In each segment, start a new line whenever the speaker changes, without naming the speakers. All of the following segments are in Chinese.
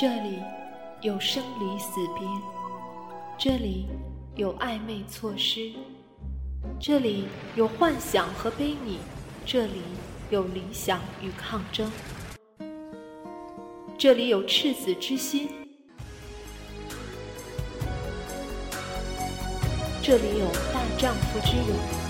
这里有生离死别，这里有暧昧错失，这里有幻想和悲悯，这里有理想与抗争，这里有赤子之心，这里有大丈夫之勇。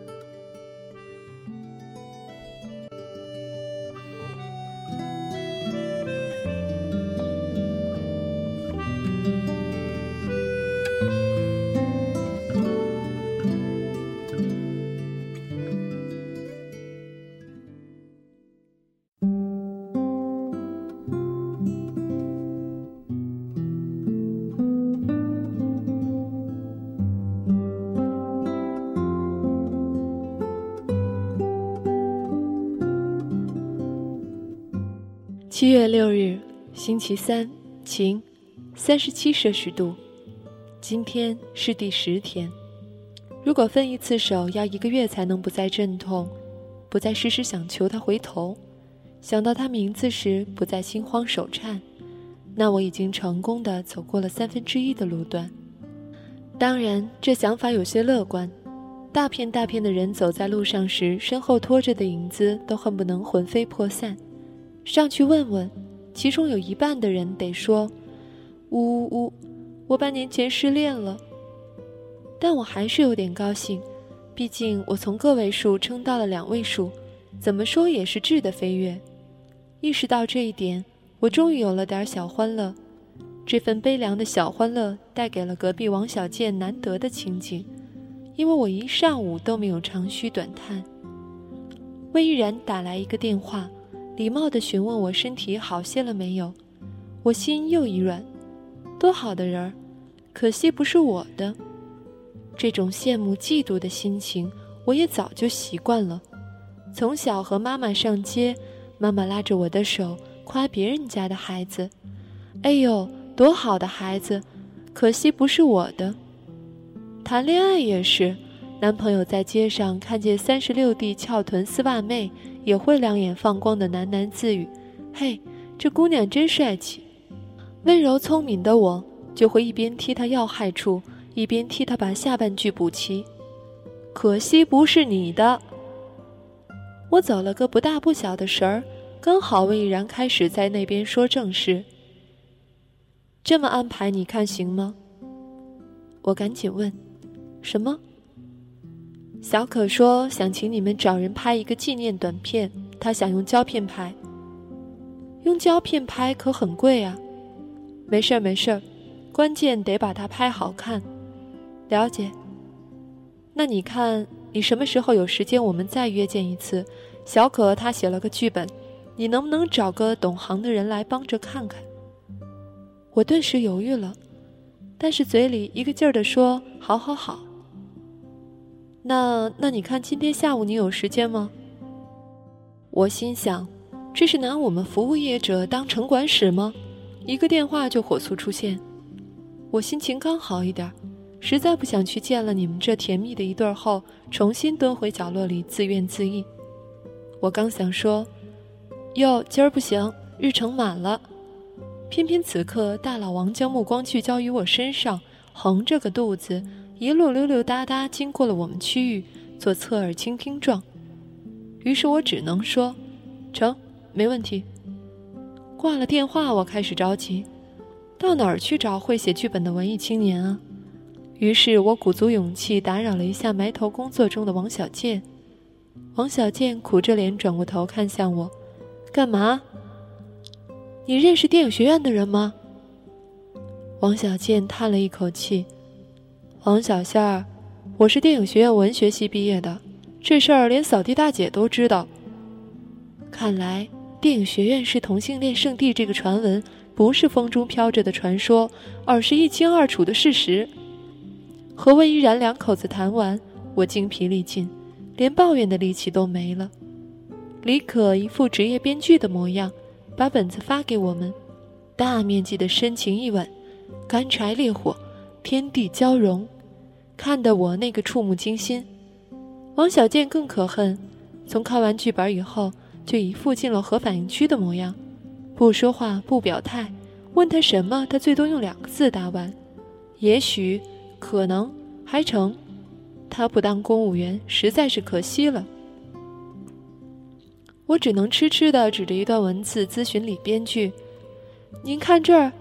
七月六日，星期三，晴，三十七摄氏度。今天是第十天。如果分一次手要一个月才能不再阵痛，不再时时想求他回头，想到他名字时不再心慌手颤，那我已经成功的走过了三分之一的路段。当然，这想法有些乐观。大片大片的人走在路上时，身后拖着的影子都恨不能魂飞魄散。上去问问，其中有一半的人得说：“呜呜呜，我半年前失恋了。”但我还是有点高兴，毕竟我从个位数撑到了两位数，怎么说也是质的飞跃。意识到这一点，我终于有了点小欢乐。这份悲凉的小欢乐带给了隔壁王小贱难得的情景，因为我一上午都没有长吁短叹。魏依然打来一个电话。礼貌地询问我身体好些了没有，我心又一软，多好的人儿，可惜不是我的。这种羡慕嫉妒的心情，我也早就习惯了。从小和妈妈上街，妈妈拉着我的手夸别人家的孩子：“哎呦，多好的孩子，可惜不是我的。”谈恋爱也是，男朋友在街上看见三十六 D 翘臀丝袜妹。也会两眼放光的喃喃自语：“嘿，这姑娘真帅气。”温柔聪明的我就会一边踢她要害处，一边替她把下半句补齐。可惜不是你的。我走了个不大不小的神儿，刚好魏然开始在那边说正事。这么安排你看行吗？我赶紧问：“什么？”小可说想请你们找人拍一个纪念短片，他想用胶片拍。用胶片拍可很贵啊。没事儿没事儿，关键得把它拍好看。了解。那你看你什么时候有时间，我们再约见一次。小可他写了个剧本，你能不能找个懂行的人来帮着看看？我顿时犹豫了，但是嘴里一个劲儿地说：“好好好。”那那你看今天下午你有时间吗？我心想，这是拿我们服务业者当城管使吗？一个电话就火速出现。我心情刚好一点，实在不想去见了你们这甜蜜的一对儿后，重新蹲回角落里自怨自艾。我刚想说，哟，今儿不行，日程满了。偏偏此刻大老王将目光聚焦于我身上，横着个肚子。一路溜溜达达经过了我们区域，做侧耳倾听状。于是我只能说：“成，没问题。”挂了电话，我开始着急，到哪儿去找会写剧本的文艺青年啊？于是我鼓足勇气打扰了一下埋头工作中的王小贱。王小贱苦着脸转过头看向我：“干嘛？你认识电影学院的人吗？”王小贱叹了一口气。王小夏，我是电影学院文学系毕业的，这事儿连扫地大姐都知道。看来电影学院是同性恋圣地这个传闻不是风中飘着的传说，而是一清二楚的事实。和魏依然两口子谈完，我精疲力尽，连抱怨的力气都没了。李可一副职业编剧的模样，把本子发给我们，大面积的深情一吻，干柴烈火，天地交融，看得我那个触目惊心。王小贱更可恨，从看完剧本以后，就一副进了核反应区的模样，不说话，不表态，问他什么，他最多用两个字答完，也许，可能，还成。他不当公务员，实在是可惜了。我只能痴痴地指着一段文字咨询李编剧：“您看这儿，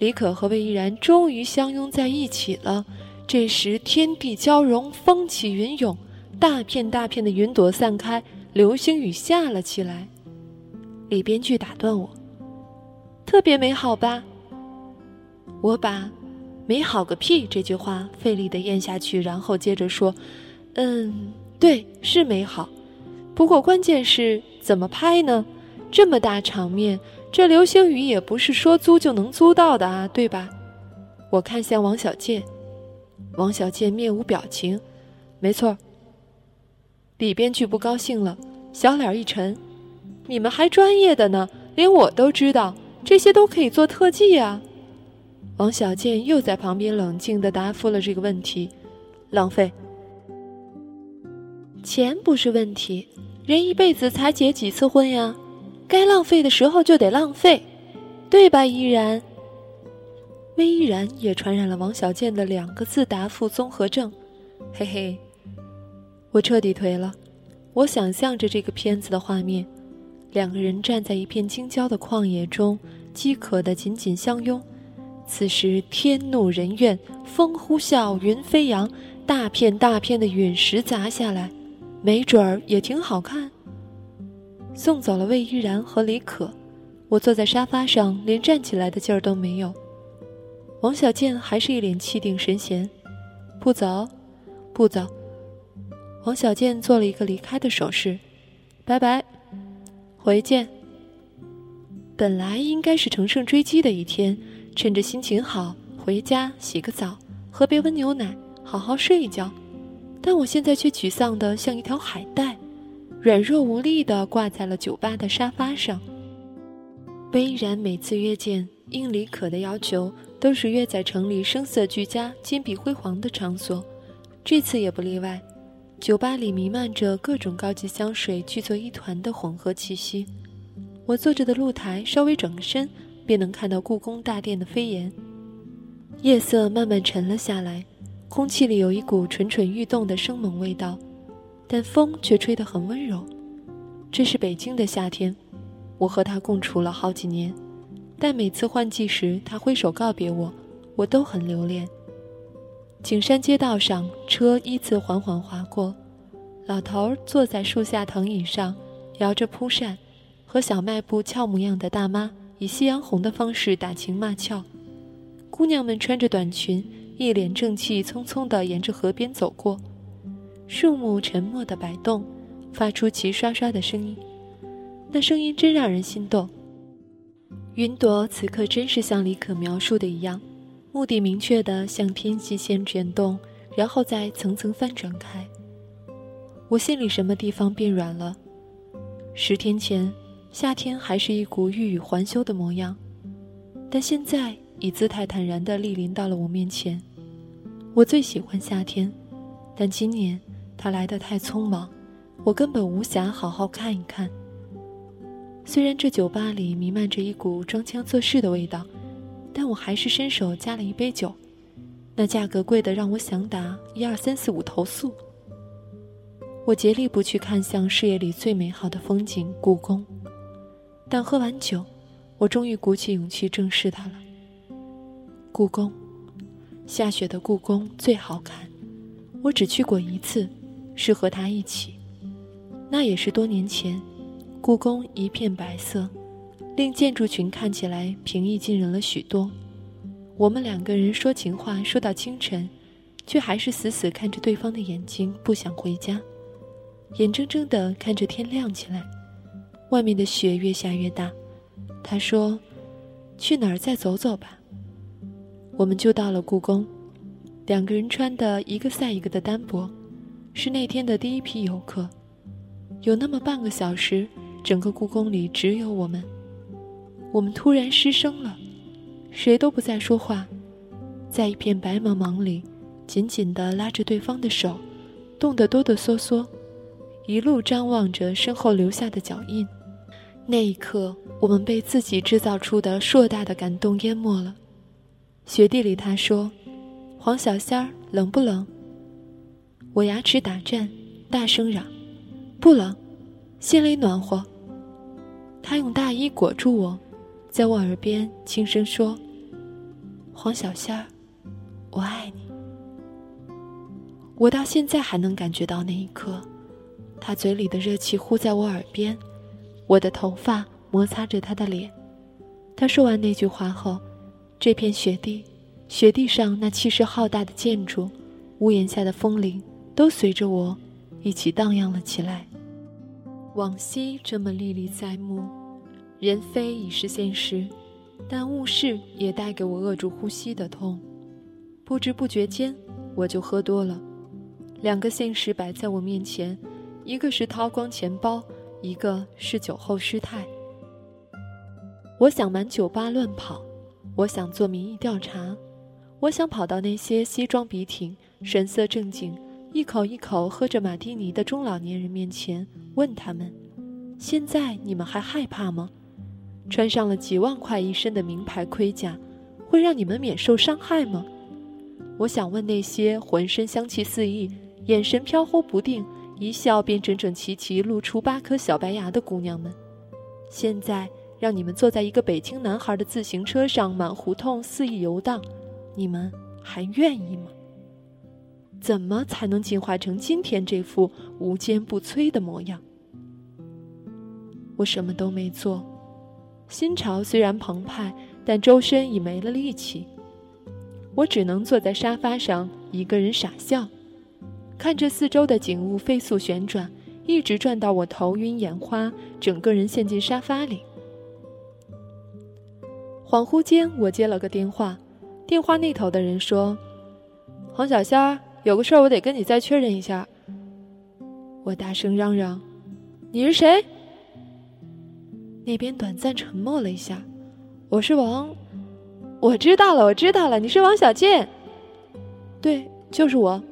李可和魏依然终于相拥在一起了。这时天地交融，风起云涌，大片大片的云朵散开，流星雨下了起来。”李编剧打断我：“特别美好吧？”我把“美好个屁”这句话费力地咽下去，然后接着说：“嗯，对，是美好。”不过关键是怎么拍呢？这么大场面，这流星雨也不是说租就能租到的啊，对吧？我看向王小贱，王小贱面无表情。没错。李编剧不高兴了，小脸一沉：“你们还专业的呢，连我都知道，这些都可以做特技啊。”王小贱又在旁边冷静地答复了这个问题：“浪费，钱不是问题。”人一辈子才结几次婚呀？该浪费的时候就得浪费，对吧？依然，魏依然也传染了王小贱的两个字答复综合症。嘿嘿，我彻底颓了。我想象着这个片子的画面：两个人站在一片京郊的旷野中，饥渴的紧紧相拥。此时天怒人怨，风呼啸，云飞扬，大片大片的陨石砸下来。没准儿也挺好看。送走了魏依然和李可，我坐在沙发上，连站起来的劲儿都没有。王小贱还是一脸气定神闲，不走，不走。王小贱做了一个离开的手势，拜拜，回见。本来应该是乘胜追击的一天，趁着心情好，回家洗个澡，喝杯温牛奶，好好睡一觉。但我现在却沮丧的像一条海带，软弱无力的挂在了酒吧的沙发上。魏依然每次约见，应李可的要求，都是约在城里声色俱佳、金碧辉煌的场所，这次也不例外。酒吧里弥漫着各种高级香水聚作一团的混合气息。我坐着的露台稍微转个身，便能看到故宫大殿的飞檐。夜色慢慢沉了下来。空气里有一股蠢蠢欲动的生猛味道，但风却吹得很温柔。这是北京的夏天，我和他共处了好几年，但每次换季时他挥手告别我，我都很留恋。景山街道上，车依次缓缓划过，老头坐在树下藤椅上，摇着蒲扇，和小卖部俏模样的大妈以夕阳红的方式打情骂俏，姑娘们穿着短裙。一脸正气，匆匆地沿着河边走过，树木沉默地摆动，发出齐刷刷的声音。那声音真让人心动。云朵此刻真是像李可描述的一样，目的明确地向天际线卷动，然后再层层翻转开。我心里什么地方变软了？十天前，夏天还是一股欲语还休的模样，但现在已姿态坦然地莅临到了我面前。我最喜欢夏天，但今年他来得太匆忙，我根本无暇好好看一看。虽然这酒吧里弥漫着一股装腔作势的味道，但我还是伸手加了一杯酒，那价格贵得让我想打一二三四五投诉。我竭力不去看向视野里最美好的风景——故宫，但喝完酒，我终于鼓起勇气正视它了。故宫。下雪的故宫最好看，我只去过一次，是和他一起，那也是多年前。故宫一片白色，令建筑群看起来平易近人了许多。我们两个人说情话说到清晨，却还是死死看着对方的眼睛，不想回家，眼睁睁地看着天亮起来。外面的雪越下越大。他说：“去哪儿再走走吧。”我们就到了故宫，两个人穿的一个赛一个的单薄，是那天的第一批游客。有那么半个小时，整个故宫里只有我们。我们突然失声了，谁都不再说话，在一片白茫茫里，紧紧地拉着对方的手，冻得哆哆嗦嗦，一路张望着身后留下的脚印。那一刻，我们被自己制造出的硕大的感动淹没了。雪地里，他说：“黄小仙儿，冷不冷？”我牙齿打颤，大声嚷：“不冷，心里暖和。”他用大衣裹住我，在我耳边轻声说：“黄小仙儿，我爱你。”我到现在还能感觉到那一刻，他嘴里的热气呼在我耳边，我的头发摩擦着他的脸。他说完那句话后。这片雪地，雪地上那气势浩大的建筑，屋檐下的风铃，都随着我一起荡漾了起来。往昔这么历历在目，人非已是现实，但物是也带给我扼住呼吸的痛。不知不觉间，我就喝多了。两个现实摆在我面前，一个是掏光钱包，一个是酒后失态。我想满酒吧乱跑。我想做民意调查，我想跑到那些西装笔挺、神色正经、一口一口喝着马蒂尼的中老年人面前，问他们：现在你们还害怕吗？穿上了几万块一身的名牌盔甲，会让你们免受伤害吗？我想问那些浑身香气四溢、眼神飘忽不定、一笑便整整齐齐露出八颗小白牙的姑娘们：现在。让你们坐在一个北京男孩的自行车上满胡同肆意游荡，你们还愿意吗？怎么才能进化成今天这副无坚不摧的模样？我什么都没做，心潮虽然澎湃，但周身已没了力气。我只能坐在沙发上，一个人傻笑，看着四周的景物飞速旋转，一直转到我头晕眼花，整个人陷进沙发里。恍惚间，我接了个电话，电话那头的人说：“黄小仙儿，有个事儿我得跟你再确认一下。”我大声嚷嚷：“你是谁？”那边短暂沉默了一下，“我是王，我知道了，我知道了，你是王小贱。”“对，就是我。”“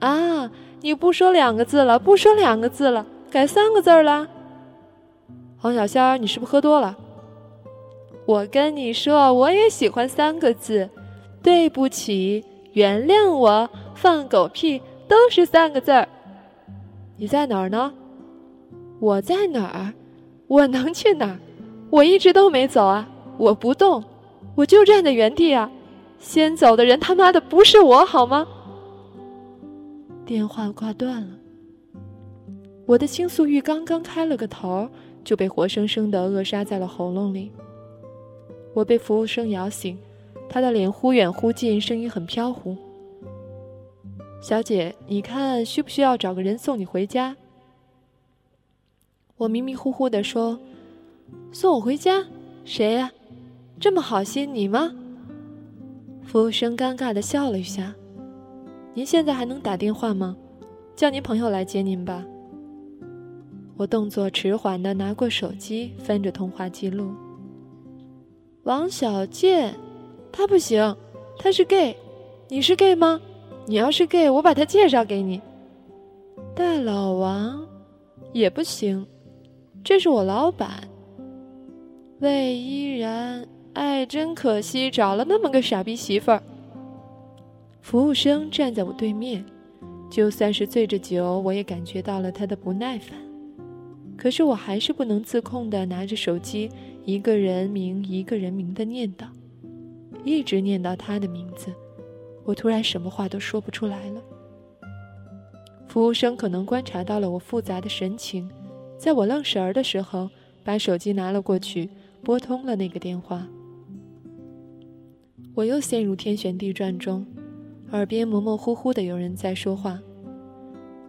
啊，你不说两个字了，不说两个字了，改三个字了。”“黄小仙儿，你是不是喝多了？”我跟你说，我也喜欢三个字，对不起，原谅我，放狗屁都是三个字儿。你在哪儿呢？我在哪儿？我能去哪儿？我一直都没走啊，我不动，我就站在原地啊。先走的人他妈的不是我好吗？电话挂断了。我的倾诉欲刚刚开了个头，就被活生生的扼杀在了喉咙里。我被服务生摇醒，他的脸忽远忽近，声音很飘忽。小姐，你看需不需要找个人送你回家？我迷迷糊糊地说：“送我回家？谁呀？这么好心，你吗？”服务生尴尬地笑了一下：“您现在还能打电话吗？叫您朋友来接您吧。”我动作迟缓地拿过手机，翻着通话记录。王小贱，他不行，他是 gay，你是 gay 吗？你要是 gay，我把他介绍给你。大老王，也不行，这是我老板。魏依然，哎，真可惜，找了那么个傻逼媳妇儿。服务生站在我对面，就算是醉着酒，我也感觉到了他的不耐烦。可是我还是不能自控的拿着手机。一个人名一个人名的念叨，一直念到他的名字，我突然什么话都说不出来了。服务生可能观察到了我复杂的神情，在我愣神儿的时候，把手机拿了过去，拨通了那个电话。我又陷入天旋地转中，耳边模模糊糊的有人在说话：“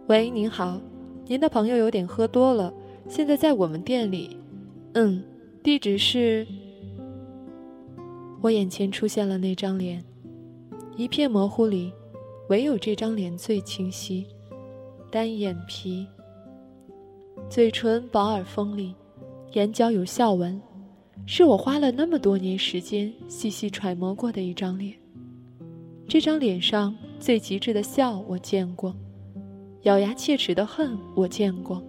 喂，您好，您的朋友有点喝多了。”现在在我们店里。嗯，地址是……我眼前出现了那张脸，一片模糊里，唯有这张脸最清晰。单眼皮，嘴唇薄而锋利，眼角有笑纹，是我花了那么多年时间细细揣摩过的一张脸。这张脸上最极致的笑我见过，咬牙切齿的恨我见过，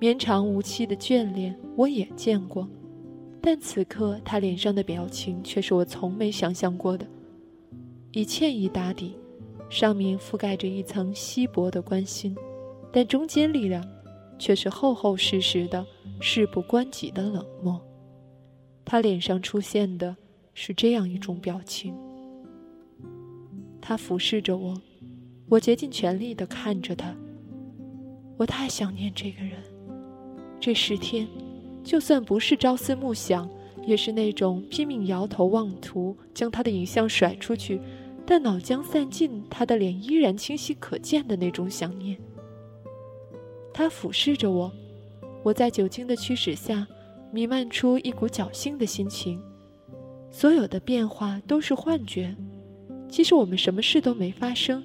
绵长无期的眷恋我也见过，但此刻他脸上的表情却是我从没想象过的，以歉意打底，上面覆盖着一层稀薄的关心。但中间力量，却是厚厚实实的、事不关己的冷漠。他脸上出现的是这样一种表情。他俯视着我，我竭尽全力的看着他。我太想念这个人。这十天，就算不是朝思暮想，也是那种拼命摇头妄图将他的影像甩出去，但脑浆散尽，他的脸依然清晰可见的那种想念。他俯视着我，我在酒精的驱使下，弥漫出一股侥幸的心情。所有的变化都是幻觉，其实我们什么事都没发生，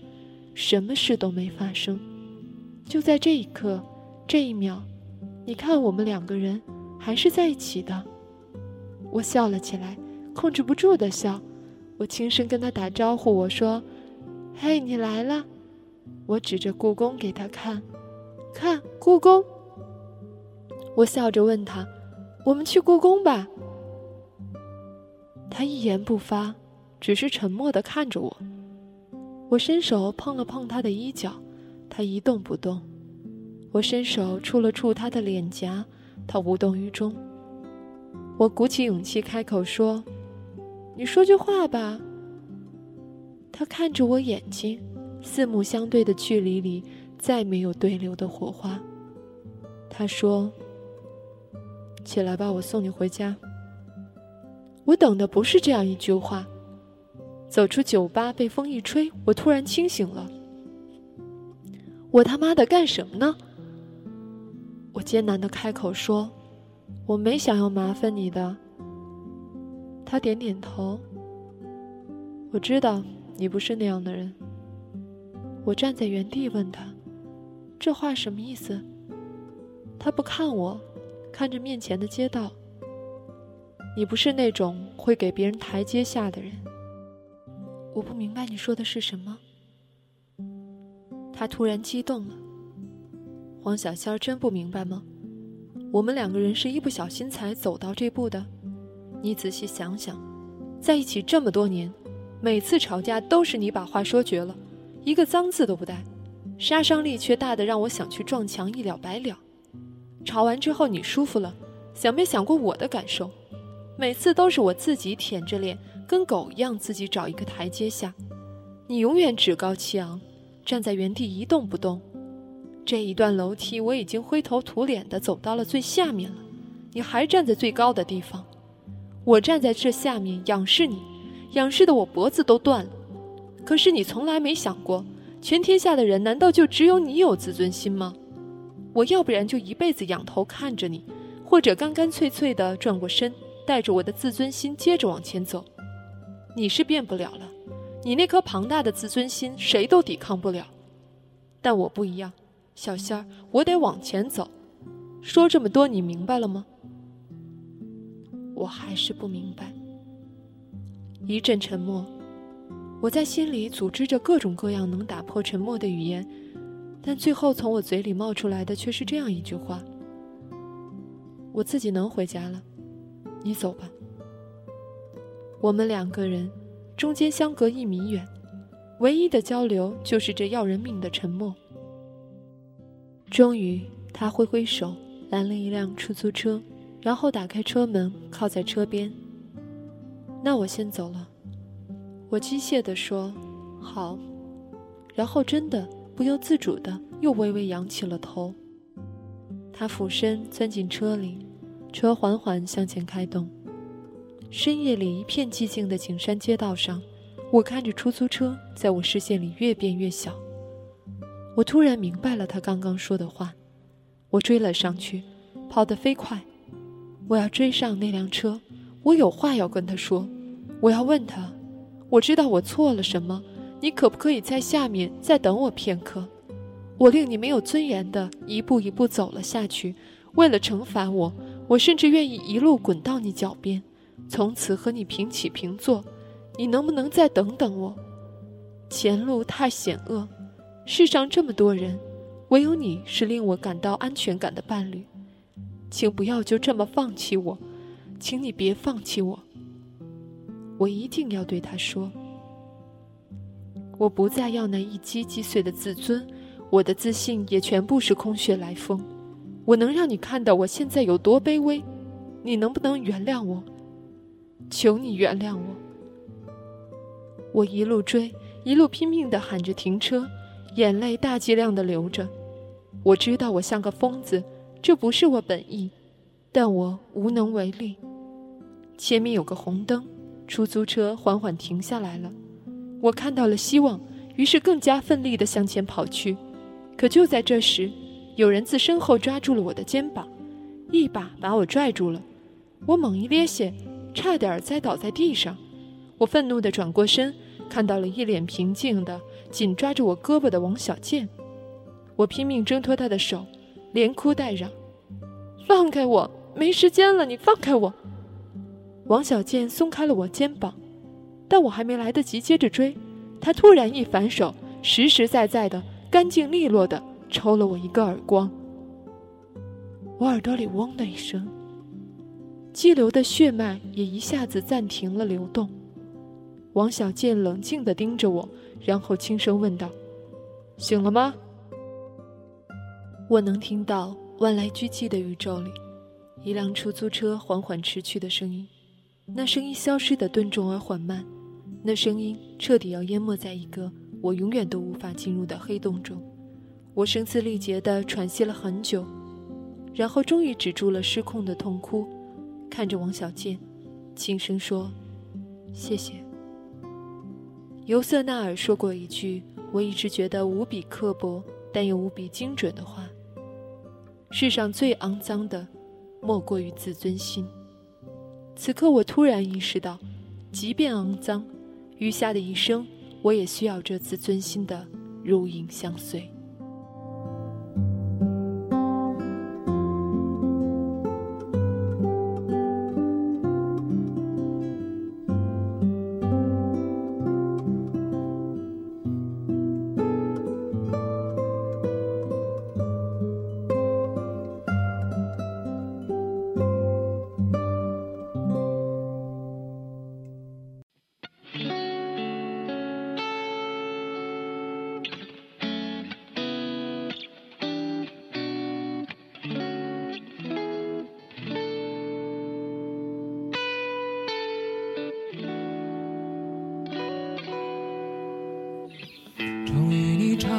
什么事都没发生。就在这一刻，这一秒，你看，我们两个人还是在一起的。我笑了起来，控制不住的笑。我轻声跟他打招呼，我说：“嘿，你来了。”我指着故宫给他看。看故宫，我笑着问他：“我们去故宫吧。”他一言不发，只是沉默的看着我。我伸手碰了碰他的衣角，他一动不动。我伸手触了触他的脸颊，他无动于衷。我鼓起勇气开口说：“你说句话吧。”他看着我眼睛，四目相对的距离里。再没有对流的火花。他说：“起来吧，我送你回家。”我等的不是这样一句话。走出酒吧，被风一吹，我突然清醒了。我他妈的干什么呢？我艰难的开口说：“我没想要麻烦你的。”他点点头。我知道你不是那样的人。我站在原地问他。这话什么意思？他不看我，看着面前的街道。你不是那种会给别人台阶下的人。我不明白你说的是什么。他突然激动了。黄小仙真不明白吗？我们两个人是一不小心才走到这步的。你仔细想想，在一起这么多年，每次吵架都是你把话说绝了，一个脏字都不带。杀伤力却大的让我想去撞墙一了百了。吵完之后你舒服了，想没想过我的感受？每次都是我自己舔着脸，跟狗一样自己找一个台阶下。你永远趾高气昂，站在原地一动不动。这一段楼梯我已经灰头土脸的走到了最下面了，你还站在最高的地方。我站在这下面仰视你，仰视的我脖子都断了。可是你从来没想过。全天下的人难道就只有你有自尊心吗？我要不然就一辈子仰头看着你，或者干干脆脆的转过身，带着我的自尊心接着往前走。你是变不了了，你那颗庞大的自尊心谁都抵抗不了。但我不一样，小仙儿，我得往前走。说这么多，你明白了吗？我还是不明白。一阵沉默。我在心里组织着各种各样能打破沉默的语言，但最后从我嘴里冒出来的却是这样一句话：“我自己能回家了，你走吧。”我们两个人中间相隔一米远，唯一的交流就是这要人命的沉默。终于，他挥挥手拦了一辆出租车，然后打开车门，靠在车边。那我先走了。我机械地说：“好。”然后真的不由自主的又微微扬起了头。他俯身钻进车里，车缓缓向前开动。深夜里一片寂静的景山街道上，我看着出租车在我视线里越变越小。我突然明白了他刚刚说的话。我追了上去，跑得飞快。我要追上那辆车，我有话要跟他说，我要问他，我知道我错了什么，你可不可以在下面再等我片刻？我令你没有尊严的一步一步走了下去，为了惩罚我，我甚至愿意一路滚到你脚边，从此和你平起平坐。你能不能再等等我？前路太险恶，世上这么多人，唯有你是令我感到安全感的伴侣。请不要就这么放弃我，请你别放弃我。我一定要对他说，我不再要那一击击碎的自尊，我的自信也全部是空穴来风。我能让你看到我现在有多卑微，你能不能原谅我？求你原谅我。我一路追，一路拼命地喊着停车，眼泪大剂量地流着。我知道我像个疯子，这不是我本意，但我无能为力。前面有个红灯，出租车缓缓停下来了。我看到了希望，于是更加奋力地向前跑去。可就在这时，有人自身后抓住了我的肩膀，一把把我拽住了。我猛一咧血，差点栽倒在地上。我愤怒地转过身。看到了一脸平静的、紧抓着我胳膊的王小贱，我拼命挣脱他的手，连哭带嚷：“放开我！没时间了，你放开我！”王小贱松开了我肩膀，但我还没来得及接着追，他突然一反手，实实在在的、干净利落的抽了我一个耳光。我耳朵里嗡的一声，激流的血脉也一下子暂停了流动。王小贱冷静地盯着我，然后轻声问道：“醒了吗？”我能听到万籁俱寂的宇宙里，一辆出租车缓缓驰去的声音。那声音消失的顿重而缓慢，那声音彻底要淹没在一个我永远都无法进入的黑洞中。我声嘶力竭地喘息了很久，然后终于止住了失控的痛哭，看着王小贱，轻声说：“谢谢。”尤瑟纳尔说过一句我一直觉得无比刻薄但又无比精准的话：“世上最肮脏的，莫过于自尊心。”此刻，我突然意识到，即便肮脏，余下的一生，我也需要这自尊心的如影相随。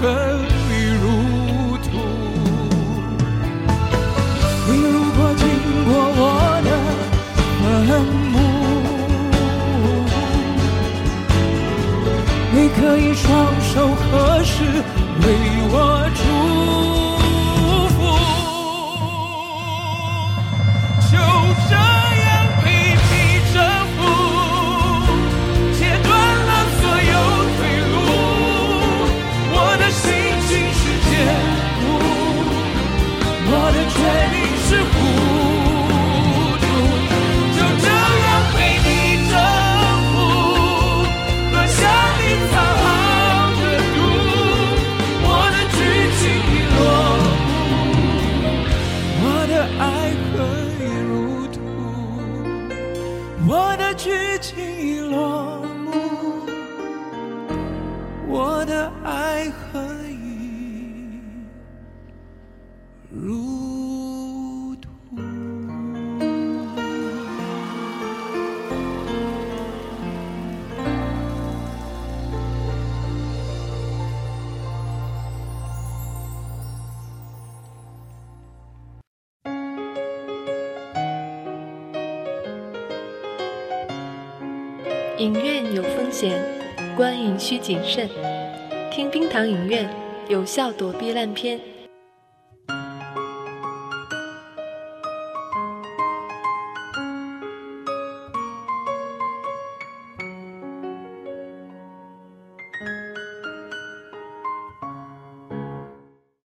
爱爱恨已如土。
影院有风险，观影需谨慎。听冰糖影院，有效躲避烂片。